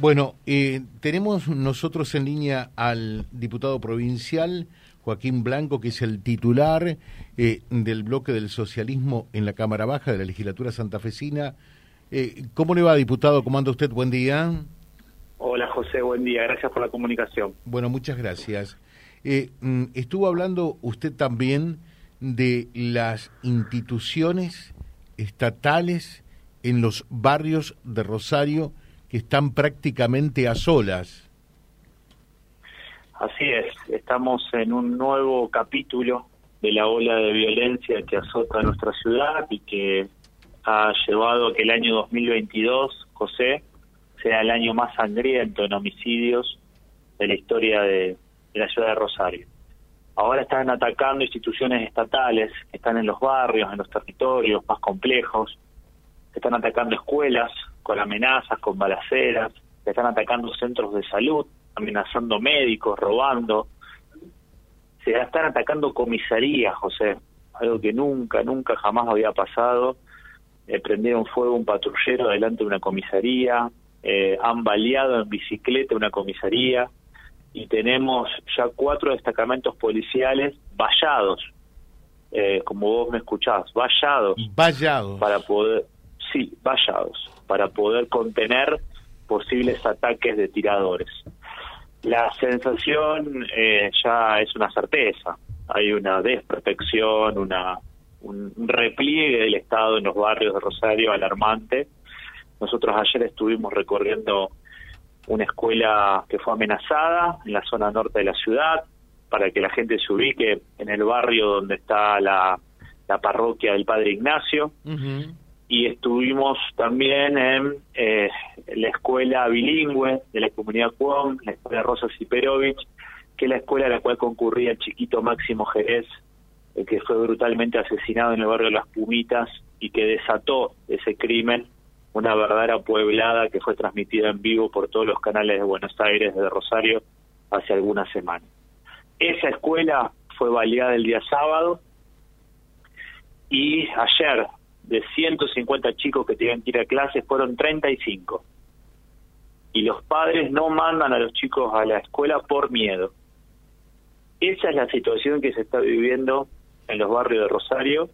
Bueno, eh, tenemos nosotros en línea al diputado provincial Joaquín Blanco, que es el titular eh, del bloque del socialismo en la Cámara Baja de la legislatura santafesina. Eh, ¿Cómo le va, diputado? ¿Cómo anda usted? Buen día. Hola, José. Buen día. Gracias por la comunicación. Bueno, muchas gracias. Mm, estuvo hablando usted también de las instituciones estatales en los barrios de Rosario que están prácticamente a solas. Así es, estamos en un nuevo capítulo de la ola de violencia que azota nuestra ciudad y que ha llevado a que el año 2022, José, sea el año más sangriento en homicidios de la historia de, la ciudad de Rosario. Ahora están atacando instituciones estatales que están en los barrios, en los territorios más complejos, están atacando escuelas, con amenazas, con balaceras, se están atacando centros de salud, amenazando médicos, robando. Se están atacando comisarías, José, algo que nunca, nunca jamás había pasado. Eh, prendieron fuego un patrullero delante de una comisaría, eh, han baleado en bicicleta una comisaría y tenemos ya cuatro destacamentos policiales vallados, eh, como vos me escuchás, vallados. Vallados. Para poder, sí, vallados para poder contener posibles ataques de tiradores. La sensación eh, ya es una certeza, hay una desprotección, una, un repliegue del Estado en los barrios de Rosario alarmante. Nosotros ayer estuvimos recorriendo una escuela que fue amenazada en la zona norte de la ciudad, para que la gente se ubique en el barrio donde está la, la parroquia del Padre Ignacio y estuvimos también en eh, la escuela bilingüe de la comunidad Cuom, la escuela Rosa Siperovich, que es la escuela a la cual concurría el chiquito Máximo Jerez, el que fue brutalmente asesinado en el barrio de Las Pumitas y que desató ese crimen, una verdadera pueblada que fue transmitida en vivo por todos los canales de Buenos Aires, de Rosario, hace algunas semanas. Esa escuela fue baleada el día sábado y ayer, de 150 chicos que tenían que ir a clases fueron 35. Y los padres no mandan a los chicos a la escuela por miedo. Esa es la situación que se está viviendo en los barrios de Rosario.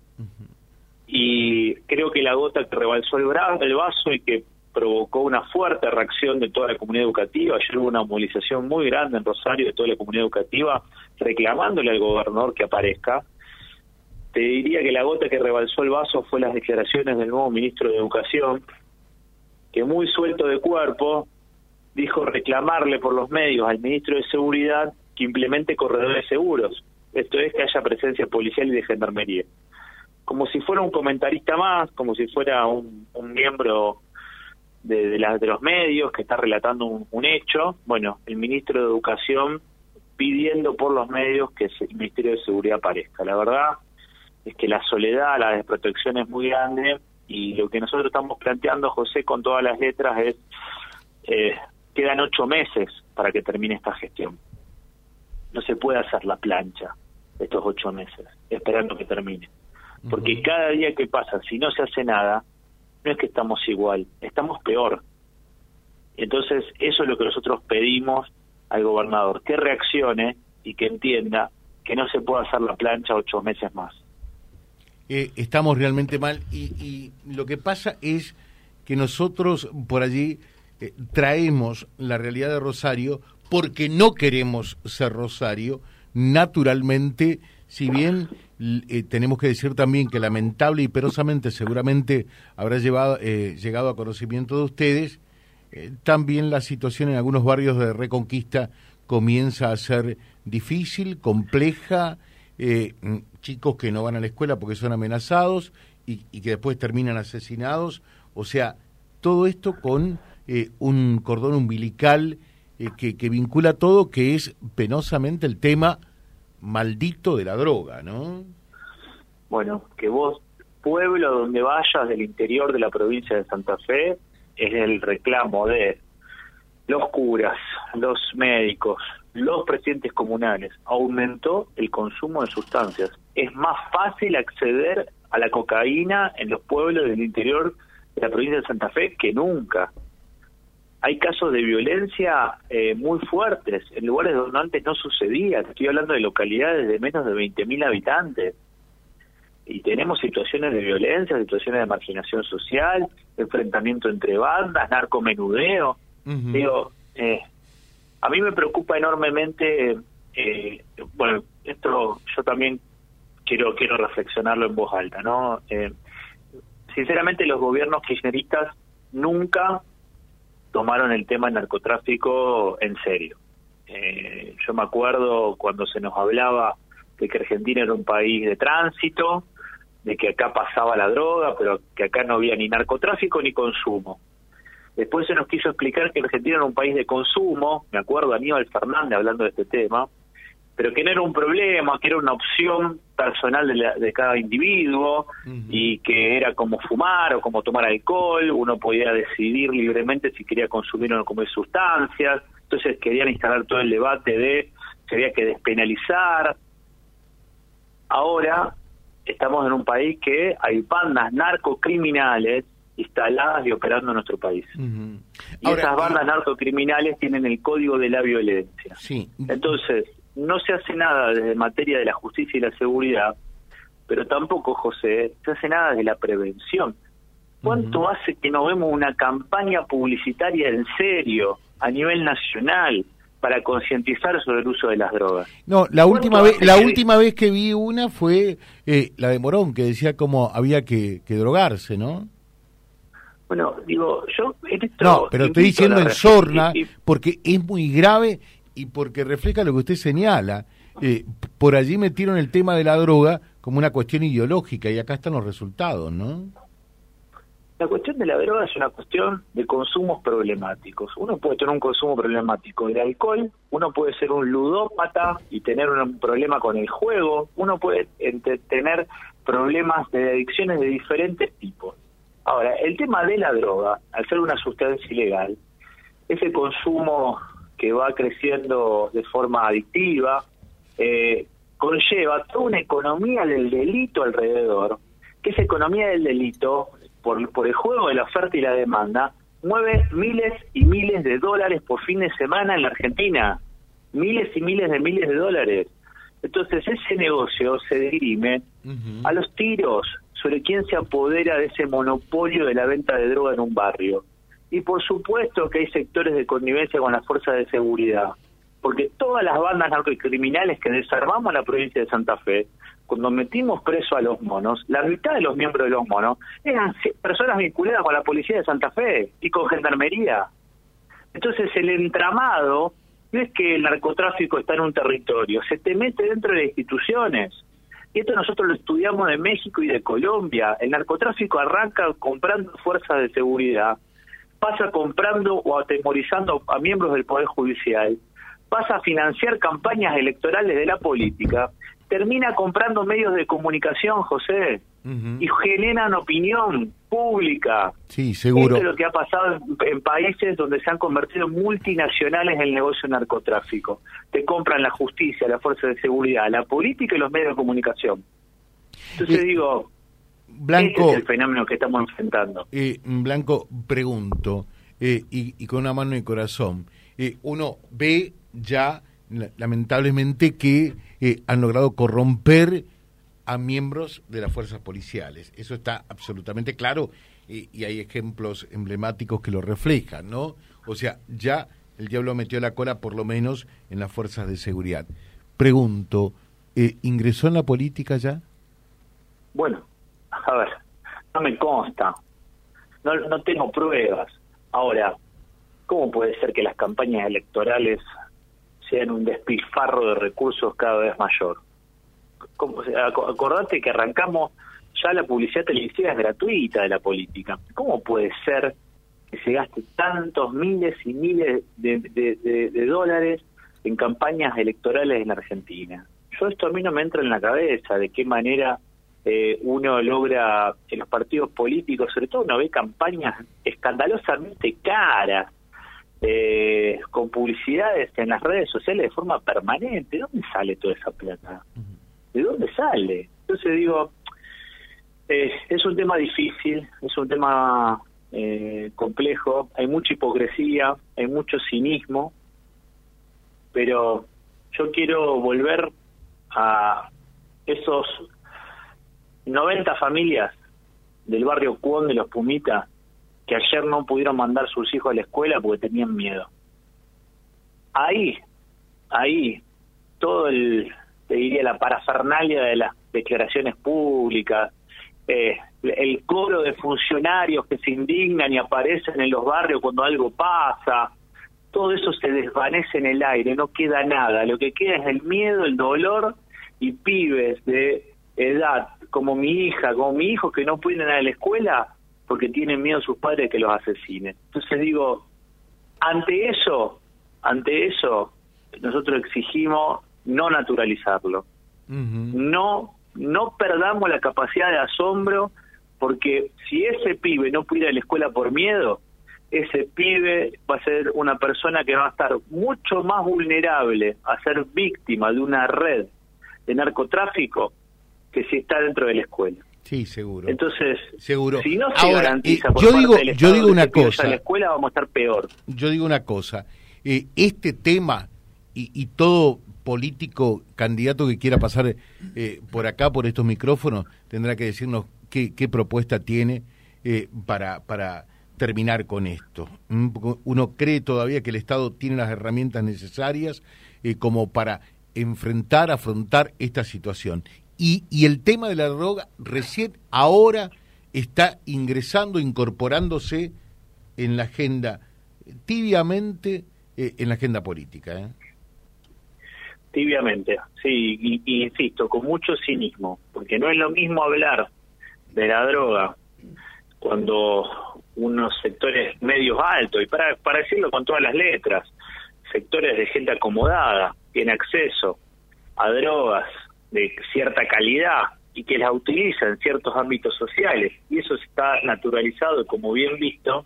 Y creo que la gota que rebalsó el, el vaso y que provocó una fuerte reacción de toda la comunidad educativa. Ayer hubo una movilización muy grande en Rosario de toda la comunidad educativa reclamándole al gobernador que aparezca te diría que la gota que rebalsó el vaso fue las declaraciones del nuevo ministro de Educación, que muy suelto de cuerpo dijo reclamarle por los medios al ministro de Seguridad que implemente corredores seguros, esto es que haya presencia policial y de gendarmería. Como si fuera un comentarista más, como si fuera un, miembro de, de, de los medios que está relatando un, un hecho, bueno, el ministro de Educación pidiendo por los medios que el Ministerio de Seguridad aparezca. La verdad, es que la soledad, la desprotección es muy grande y lo que nosotros estamos planteando, José, con todas las letras es, eh, quedan ocho meses para que termine esta gestión. No se puede hacer la plancha estos ocho meses, esperando que termine. Porque cada día que pasa, si no se hace nada, no es que estamos igual, estamos peor. Entonces, eso es lo que nosotros pedimos al gobernador, que reaccione y que entienda que no se puede hacer la plancha ocho meses más. Eh, estamos realmente mal y, lo que pasa es que nosotros por allí eh, traemos la realidad de Rosario porque no queremos ser Rosario, naturalmente, si bien eh, tenemos que decir también que lamentable y perosamente seguramente habrá llevado, llegado a conocimiento de ustedes, también la situación en algunos barrios de Reconquista comienza a ser difícil, compleja, eh, chicos que no van a la escuela porque son amenazados y, que después terminan asesinados. O sea, todo esto con eh, un cordón umbilical eh, que, que, vincula todo, que es penosamente el tema maldito de la droga, ¿no? Bueno, que vos, pueblo donde vayas del interior de la provincia de Santa Fe, es el reclamo de los curas, los médicos, los presidentes comunales, aumentó el consumo de sustancias. Es más fácil acceder a la cocaína en los pueblos del interior de la provincia de Santa Fe que nunca. hay casos de violencia eh, muy fuertes en lugares donde antes no sucedía. Estoy hablando de localidades de menos de 20.000 habitantes. Y tenemos situaciones de violencia, situaciones de marginación social, enfrentamiento entre bandas, narcomenudeo. Digo, eh, a mí me preocupa enormemente, eh, bueno, esto yo también quiero quiero reflexionarlo en voz alta, ¿no? Eh, sinceramente los gobiernos kirchneristas nunca tomaron el tema del narcotráfico en serio. Eh, yo me acuerdo cuando se nos hablaba de que Argentina era un país de tránsito, de que acá pasaba la droga, pero que acá no había ni narcotráfico ni consumo. Después se nos quiso explicar que Argentina era un país de consumo, me acuerdo Aníbal Fernández hablando de este tema, pero que no era un problema, que era una opción personal de, cada individuo y que era como fumar o como tomar alcohol, uno podía decidir libremente si quería consumir o no comer sustancias, entonces querían instalar todo el debate de si había que despenalizar. Ahora estamos en un país que hay bandas narcocriminales instaladas y operando en nuestro país. Y esas bandas narcocriminales tienen el código de la violencia. Sí. Entonces, no se hace nada desde materia de la justicia y la seguridad, pero tampoco, José, se hace nada de la prevención. ¿Cuánto hace que no vemos una campaña publicitaria en serio a nivel nacional para concientizar sobre el uso de las drogas? No, la última vez la última vez que vi una fue eh, la de Morón, que decía cómo había que, drogarse, ¿no? Bueno, digo, yo... no, pero estoy diciendo en sorna, porque es muy grave y porque refleja lo que usted señala. Eh, por allí metieron el tema de la droga como una cuestión ideológica y acá están los resultados, ¿no? La cuestión de la droga es una cuestión de consumos problemáticos. Uno puede tener un consumo problemático del alcohol, uno puede ser un ludópata y tener un problema con el juego, uno puede tener problemas de adicciones de diferentes tipos. Ahora, el tema de la droga, al ser una sustancia ilegal, ese consumo que va creciendo de forma adictiva, eh, conlleva toda una economía del delito alrededor, que esa economía del delito, por, por el juego de la oferta y la demanda, mueve miles y miles de dólares por fin de semana en la Argentina. Miles y miles de miles de dólares. Entonces ese negocio se dirime a los tiros sobre quién se apodera de ese monopolio de la venta de droga en un barrio. Y por supuesto que hay sectores de connivencia con las fuerzas de seguridad, porque todas las bandas narcocriminales que desarmamos en la provincia de Santa Fe, cuando metimos preso a los monos, la mitad de los miembros de los monos eran personas vinculadas con la policía de Santa Fe y con gendarmería. Entonces el entramado no es que el narcotráfico está en un territorio, se te mete dentro de las instituciones. Y esto nosotros lo estudiamos de México y de Colombia. El narcotráfico arranca comprando fuerzas de seguridad pasa comprando o atemorizando a miembros del Poder Judicial, pasa a financiar campañas electorales de la política, termina comprando medios de comunicación, José, y generan opinión pública. Sí, seguro. Esto es lo que ha pasado en, países donde se han convertido multinacionales en el negocio narcotráfico. Te compran la justicia, la fuerza de seguridad, la política y los medios de comunicación. Entonces eh, digo, Blanco, es el fenómeno que estamos enfrentando. Eh, Blanco, pregunto, eh, y, con una mano y corazón, eh, uno ve ya, lamentablemente, que han logrado corromper a miembros de las fuerzas policiales. Eso está absolutamente claro y hay ejemplos emblemáticos que lo reflejan, ¿no? O sea, ya el diablo metió la cola por lo menos en las fuerzas de seguridad. Pregunto, ¿ingresó en la política ya? Bueno, a ver, no me consta, no, no tengo pruebas. Ahora, ¿cómo puede ser que las campañas electorales sean un despilfarro de recursos cada vez mayor? ¿Cómo, acordate que arrancamos, ya la publicidad televisiva es gratuita de la política. ¿Cómo puede ser que se gaste tantos miles y miles de, dólares en campañas electorales en Argentina? Yo esto a mí no me entra en la cabeza de qué manera eh, uno logra en los partidos políticos, sobre todo uno ve campañas escandalosamente caras, eh, con publicidades en las redes sociales de forma permanente. ¿De dónde sale toda esa plata? ¿De dónde sale? Entonces digo, eh, es un tema difícil, es un tema eh, complejo, hay mucha hipocresía, hay mucho cinismo, pero yo quiero volver a esos 90 familias del barrio Cuón de los Pumitas que ayer no pudieron mandar sus hijos a la escuela porque tenían miedo. Ahí, ahí, todo el, te diría, la parafernalia de las declaraciones públicas, eh, el coro de funcionarios que se indignan y aparecen en los barrios cuando algo pasa, todo eso se desvanece en el aire, no queda nada, lo que queda es el miedo, el dolor y pibes de edad como mi hija, como mi hijo que no pueden ir a la escuela porque tienen miedo sus padres que los asesinen. Entonces digo, ante eso, ante eso, nosotros exigimos no naturalizarlo. No no perdamos la capacidad de asombro porque si ese pibe no puede ir a la escuela por miedo, ese pibe va a ser una persona que va a estar mucho más vulnerable a ser víctima de una red de narcotráfico que si está dentro de la escuela. Sí, seguro. Entonces, seguro. si no se garantiza por yo digo, yo digo una cosa. En la escuela vamos a estar peor. Yo digo una cosa. Eh, este tema y, y, todo político candidato que quiera pasar eh, por acá, por estos micrófonos, tendrá que decirnos qué, qué propuesta tiene eh, para, para terminar con esto. Mm, uno cree todavía que el Estado tiene las herramientas necesarias como para enfrentar, afrontar esta situación. Y, y el tema de la droga recién ahora está ingresando, incorporándose en la agenda, tibiamente eh, en la agenda política. ¿eh? Tibiamente, sí, y, insisto, con mucho cinismo, porque no es lo mismo hablar de la droga cuando unos sectores medios altos, y para, para decirlo con todas las letras, sectores de gente acomodada, tiene acceso a drogas, de cierta calidad y que la utiliza en ciertos ámbitos sociales. Y eso está naturalizado, como bien visto,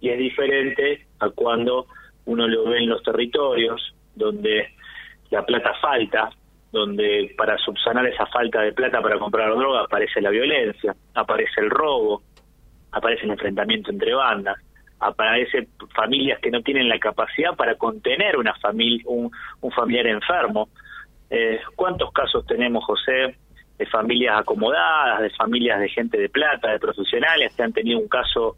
y es diferente a cuando uno lo ve en los territorios, donde la plata falta, donde para subsanar esa falta de plata para comprar droga aparece la violencia, aparece el robo, aparece el enfrentamiento entre bandas, aparece familias que no tienen la capacidad para contener una familia, un, un familiar enfermo, eh, ¿Cuántos casos tenemos, José, de familias acomodadas, de familias de gente de plata, de profesionales que han tenido un caso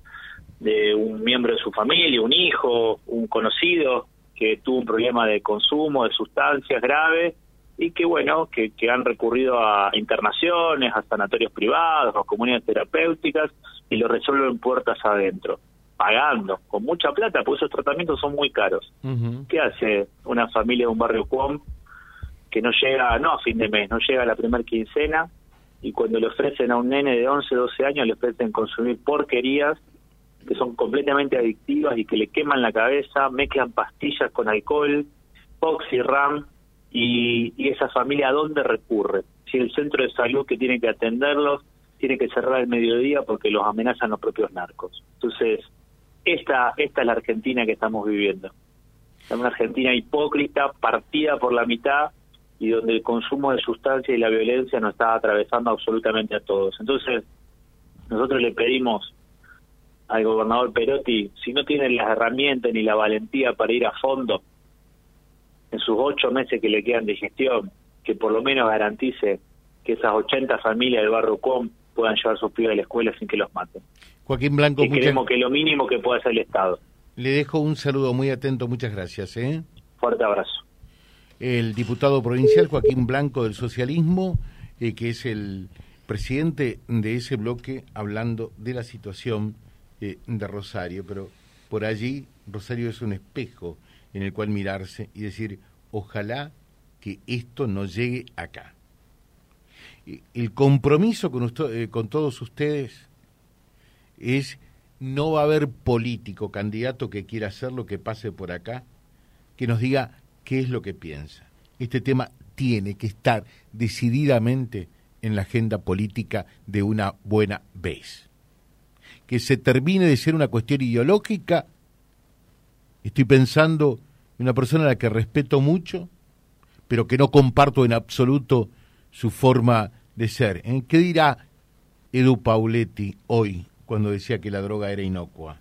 de un miembro de su familia, un hijo, un conocido que tuvo un problema de consumo de sustancias graves y que bueno, que, que han recurrido a internaciones, a sanatorios privados, a comunidades terapéuticas y lo resuelven puertas adentro, pagando con mucha plata, porque esos tratamientos son muy caros. ¿Qué hace una familia de un barrio com que no llega, no a fin de mes, no llega a la primera quincena y cuando le ofrecen a un nene de 11, 12 años le ofrecen consumir porquerías que son completamente adictivas y que le queman la cabeza, mezclan pastillas con alcohol, Ram y, y esa familia a dónde recurre. Si el centro de salud que tiene que atenderlos tiene que cerrar el mediodía porque los amenazan los propios narcos. Entonces, esta, esta es la Argentina que estamos viviendo. Es una Argentina hipócrita, partida por la mitad y donde el consumo de sustancias y la violencia nos está atravesando absolutamente a todos. Entonces, nosotros le pedimos al gobernador Perotti, si no tiene las herramientas ni la valentía para ir a fondo en sus ocho meses que le quedan de gestión, que por lo menos garantice que esas 80 familias del barrio Com puedan llevar sus pibes a la escuela sin que los maten. Joaquín Blanco, y creemos que lo mínimo que puede hacer el Estado. Le dejo un saludo muy atento, muchas gracias. ¿eh? Fuerte abrazo el diputado provincial Joaquín Blanco del Socialismo, eh, que es el presidente de ese bloque, hablando de la situación eh, de Rosario. Pero por allí Rosario es un espejo en el cual mirarse y decir, ojalá que esto no llegue acá. El compromiso con, eh, con todos ustedes es no va a haber político, candidato que quiera hacer lo que pase por acá, que nos diga qué es lo que piensa. Este tema tiene que estar decididamente en la agenda política de una buena vez. Que se termine de ser una cuestión ideológica. Estoy pensando en una persona a la que respeto mucho, pero que no comparto en absoluto su forma de ser. ¿En. ¿Qué dirá Edu Pauletti hoy cuando decía que la droga era inocua